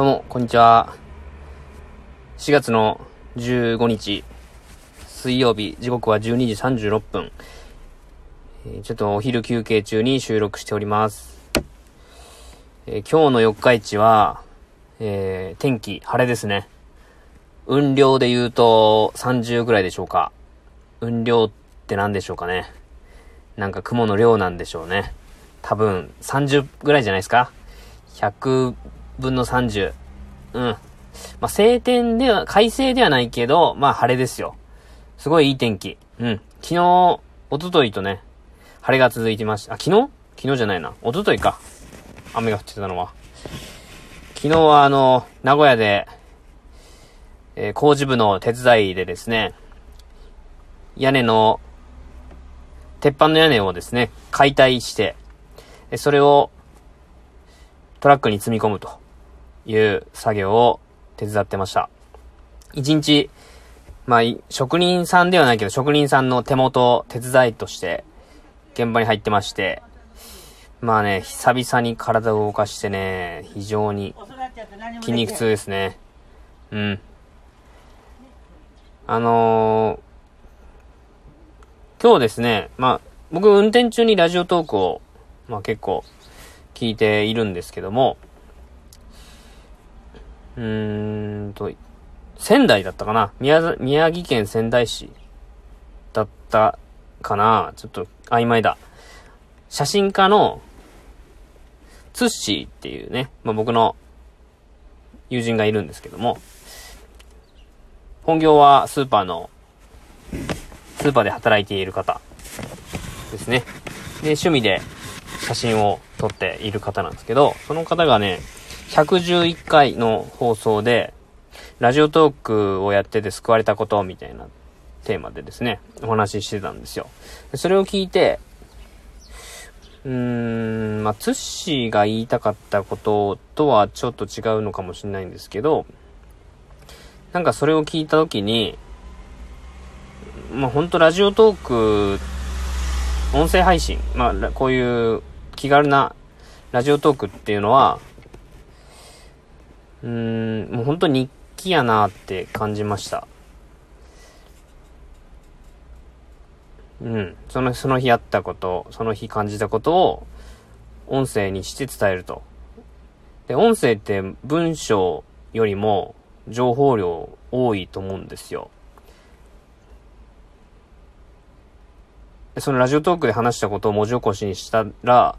どうも、こんにちは。4月の15日、水曜日、時刻は12時36分。ちょっとお昼休憩中に収録しております。えー今日の四日市は、えー天気、晴れですね。雲量で言うと30ぐらいでしょうか。雲量って何でしょうかね。なんか雲の量なんでしょうね。多分30ぐらいじゃないですか。100分の30。うん。まあ、晴天では、快晴ではないけど、まあ晴れですよ。すごいいい天気。うん。昨日、一昨日とね、晴れが続いてました。あ、昨日？昨日じゃないな。一昨日か。雨が降ってたのは。昨日はあの、名古屋で、えー工事部の手伝いでですね、屋根の、鉄板の屋根をですね、解体して、それをトラックに積み込むという作業を手伝ってました。一日、まあ、職人さんではないけど、職人さんの手元、手伝いとして、現場に入ってまして、まあね、久々に体を動かしてね、非常に筋肉痛ですね。うん。あのー今日ですね、まあ、僕運転中にラジオトークを、まあ結構聞いているんですけども、うーんと、仙台だったかな宮ざ宮城県仙台市だったかなちょっと曖昧だ。写真家のツッシーっていうね、まあ僕の友人がいるんですけども、本業はスーパーの、スーパーで働いている方ですね。で、趣味で写真を撮っている方なんですけど、その方がね、111回の放送で、ラジオトークをやってて救われたことみたいなテーマでですね、お話ししてたんですよ。それを聞いて、うーん、まあ、ツッシーが言いたかったこととはちょっと違うのかもしれないんですけど、なんかそれを聞いたときに、まあ、ほんとラジオトーク、音声配信、まあ、こういう気軽なラジオトークっていうのは、うん、もう本当に日記やなって感じました。うん。その、その日あったこと、その日感じたことを音声にして伝えると。で、音声って文章よりも情報量多いと思うんですよ。そのラジオトークで話したことを文字起こしにしたら、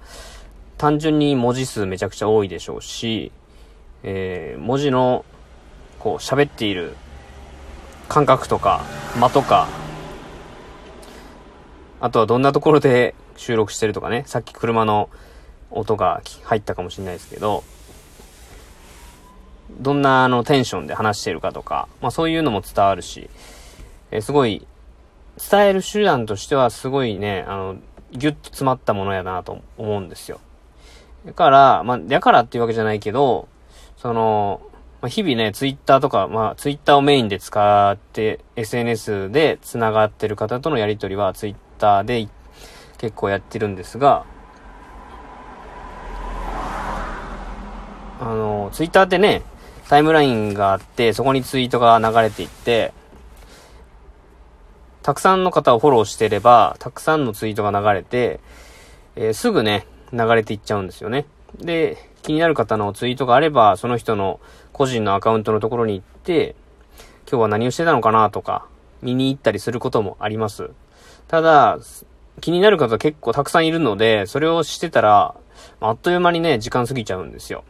単純に文字数めちゃくちゃ多いでしょうし、えー文字の、こう、喋っている感覚とか、間とか、あとはどんなところで収録してるとかね、さっき車の音が入ったかもしれないですけど、どんなあのテンションで話してるかとか、まあそういうのも伝わるし、えーすごい、伝える手段としてはすごいね、あの、ギュッと詰まったものやなと思うんですよ。だから、まあ、だからっていうわけじゃないけど、その、まあ、日々ね、ツイッターとか、まあ、ツイッターをメインで使って、SNS で繋がってる方とのやりとりは、ツイッターで結構やってるんですが、あの、ツイッターってね、タイムラインがあって、そこにツイートが流れていって、たくさんの方をフォローしてれば、たくさんのツイートが流れて、えーすぐね、流れていっちゃうんですよね。で、気になる方のツイートがあれば、その人の個人のアカウントのところに行って、今日は何をしてたのかなとか、見に行ったりすることもあります。ただ、気になる方結構たくさんいるので、それをしてたら、あっという間にね、時間過ぎちゃうんですよ。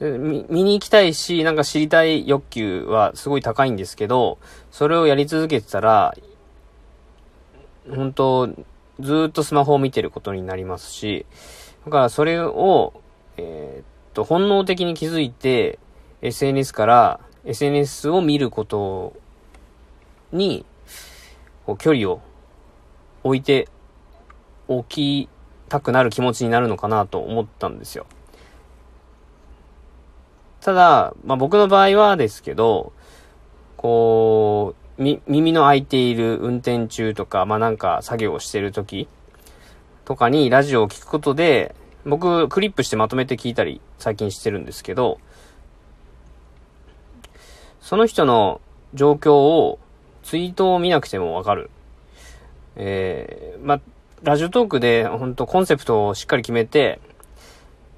見に行きたいし、なんか知りたい欲求はすごい高いんですけど、それをやり続けてたら、本当ずっとスマホを見てることになりますし、だからそれを、えーっと、本能的に気づいて、SNS から、SNS を見ることに、こう距離を置いておきたくなる気持ちになるのかなと思ったんですよ。ただ、まあ、僕の場合はですけど、こう、み、耳の開いている運転中とか、まあ、なんか作業をしてる時とかにラジオを聞くことで、僕クリップしてまとめて聞いたり最近してるんですけど、その人の状況をツイートを見なくてもわかる。えー、ま、ラジオトークで本当コンセプトをしっかり決めて、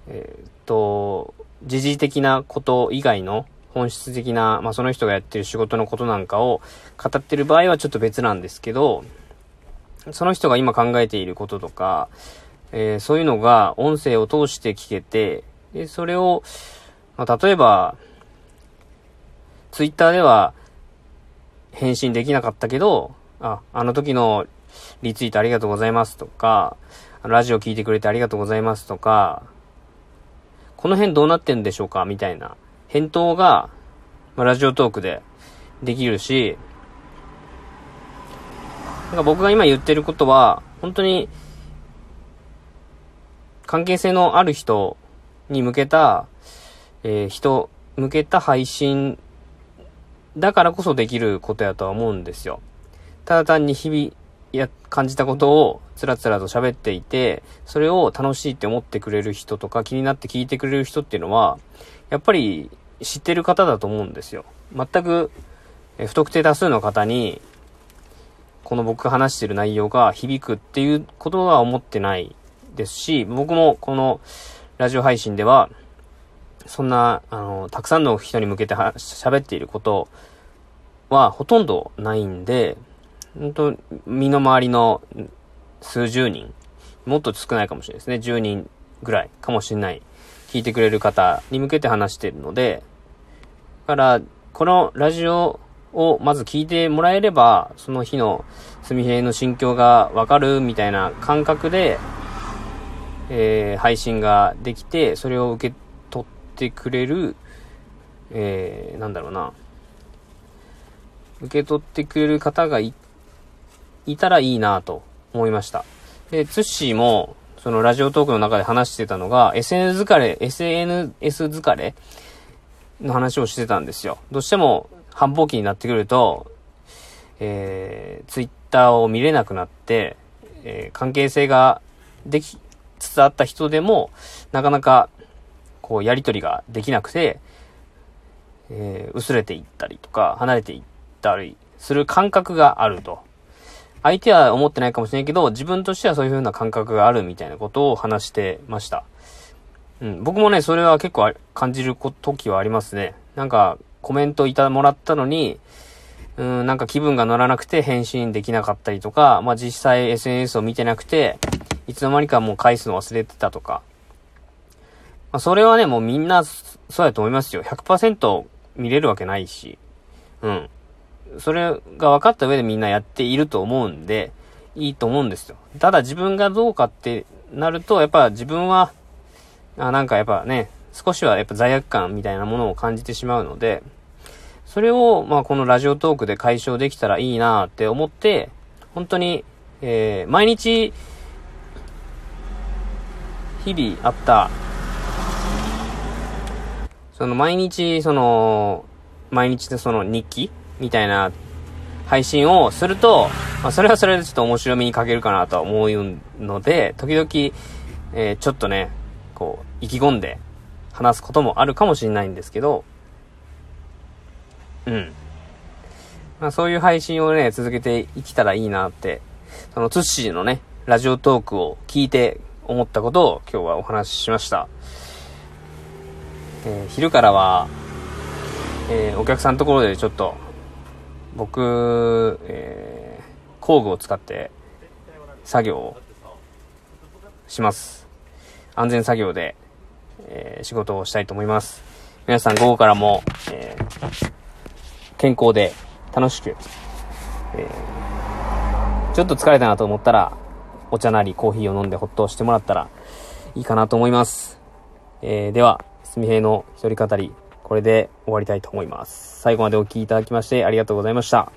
えー、っと、時事的なこと以外の本質的な、まあ、その人がやってる仕事のことなんかを語ってる場合はちょっと別なんですけど、その人が今考えていることとか、えー、そういうのが音声を通して聞けて、で、それを、まあ、例えば、ツイッターでは返信できなかったけど、あ、あの時のリツイートありがとうございますとか、ラジオ聞いてくれてありがとうございますとか、この辺どうなってんでしょうかみたいな返答が、まあ、ラジオトークでできるし、なんか僕が今言ってることは、本当に、関係性のある人に向けた、えー、人、向けた配信だからこそできることやとは思うんですよ。ただ単に日々や、感じたことをつらつらと喋っていて、それを楽しいって思ってくれる人とか気になって聞いてくれる人っていうのは、やっぱり知ってる方だと思うんですよ。全く、え不特定多数の方に、この僕が話してる内容が響くっていうことは思ってないですし、僕もこのラジオ配信では、そんな、あの、たくさんの人に向けて喋っていることはほとんどないんで、本当身の回りの数十人、もっと少ないかもしれないですね。10人ぐらいかもしれない。聞いてくれる方に向けて話しているので、だから、このラジオをまず聞いてもらえれば、その日のすみへいの心境がわかるみたいな感覚で、えー、配信ができて、それを受け取ってくれる、えー、なんだろうな。受け取ってくれる方がいいたらいいなと思いました。で、ツッシーも、そのラジオトークの中で話してたのが、SNS 疲れ、SNS 疲れの話をしてたんですよ。どうしても繁忙期になってくると、えー、ツイッターを見れなくなって、えー、関係性ができつつあった人でも、なかなか、こう、やりとりができなくて、えー、薄れていったりとか、離れていったりする感覚があると。相手は思ってないかもしれないけど、自分としてはそういう風な感覚があるみたいなことを話してました。うん、僕もね、それは結構感じる時はありますね。なんか、コメントいたもらったのに、うん、なんか気分が乗らなくて返信できなかったりとか、まあ実際 SNS を見てなくて、いつの間にかもう返すの忘れてたとか。まあそれはね、もうみんなそうやと思いますよ。100%見れるわけないし。うん。それが分かった上でみんなやっていると思うんで、いいと思うんですよ。ただ自分がどうかってなると、やっぱ自分は、あなんかやっぱね、少しはやっぱ罪悪感みたいなものを感じてしまうので、それを、まあこのラジオトークで解消できたらいいなって思って、本当に、えー、毎日、日々あった、その毎日、その、毎日でその日記みたいな配信をすると、まあ、それはそれでちょっと面白みに欠けるかなとは思うので、時々、えー、ちょっとね、こう、意気込んで話すこともあるかもしれないんですけど、うん。まあそういう配信をね、続けていけたらいいなって、そのツッシーのね、ラジオトークを聞いて思ったことを今日はお話ししました。えー、昼からは、えー、お客さんのところでちょっと僕、えー、工具を使って作業をします。安全作業で、えー、仕事をしたいと思います。皆さん午後からも、えー、健康で楽しく、えー、ちょっと疲れたなと思ったら、お茶なりコーヒーを飲んでほっとしてもらったらいいかなと思います。えー、では、すみへいの一人語り、これで終わりたいと思います。最後までお聴きいただきましてありがとうございました。